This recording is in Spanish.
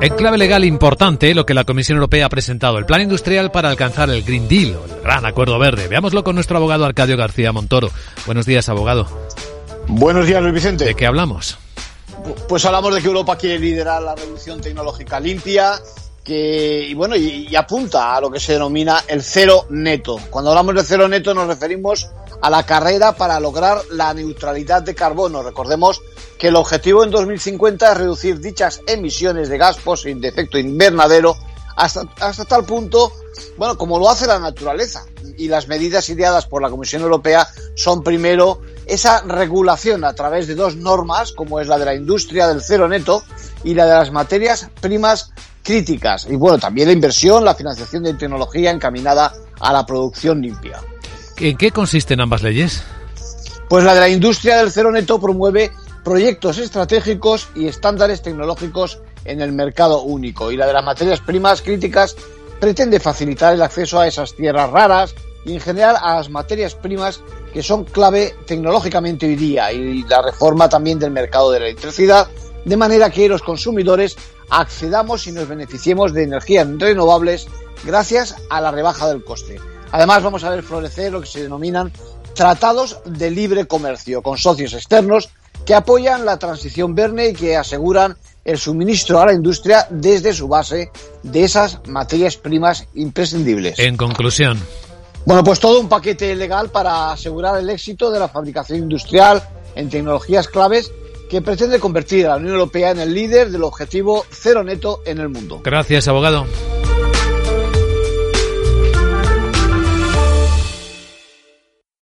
En clave legal importante lo que la Comisión Europea ha presentado, el plan industrial para alcanzar el Green Deal, o el gran acuerdo verde. Veámoslo con nuestro abogado Arcadio García Montoro. Buenos días, abogado. Buenos días, Luis Vicente. ¿De qué hablamos? Pues hablamos de que Europa quiere liderar la revolución tecnológica limpia que, y bueno, y, y, apunta a lo que se denomina el cero neto. Cuando hablamos de cero neto nos referimos a la carrera para lograr la neutralidad de carbono. Recordemos que el objetivo en 2050 es reducir dichas emisiones de gas fósil de efecto invernadero hasta, hasta tal punto, bueno, como lo hace la naturaleza. Y las medidas ideadas por la Comisión Europea son primero esa regulación a través de dos normas, como es la de la industria del cero neto y la de las materias primas críticas. Y bueno, también la inversión, la financiación de tecnología encaminada a la producción limpia. ¿En qué consisten ambas leyes? Pues la de la industria del cero neto promueve proyectos estratégicos y estándares tecnológicos en el mercado único. Y la de las materias primas críticas pretende facilitar el acceso a esas tierras raras y en general a las materias primas que son clave tecnológicamente hoy día y la reforma también del mercado de la electricidad, de manera que los consumidores accedamos y nos beneficiemos de energías renovables gracias a la rebaja del coste. Además vamos a ver florecer lo que se denominan tratados de libre comercio con socios externos que apoyan la transición verde y que aseguran el suministro a la industria desde su base de esas materias primas imprescindibles. En conclusión. Bueno, pues todo un paquete legal para asegurar el éxito de la fabricación industrial en tecnologías claves que pretende convertir a la Unión Europea en el líder del objetivo cero neto en el mundo. Gracias, abogado.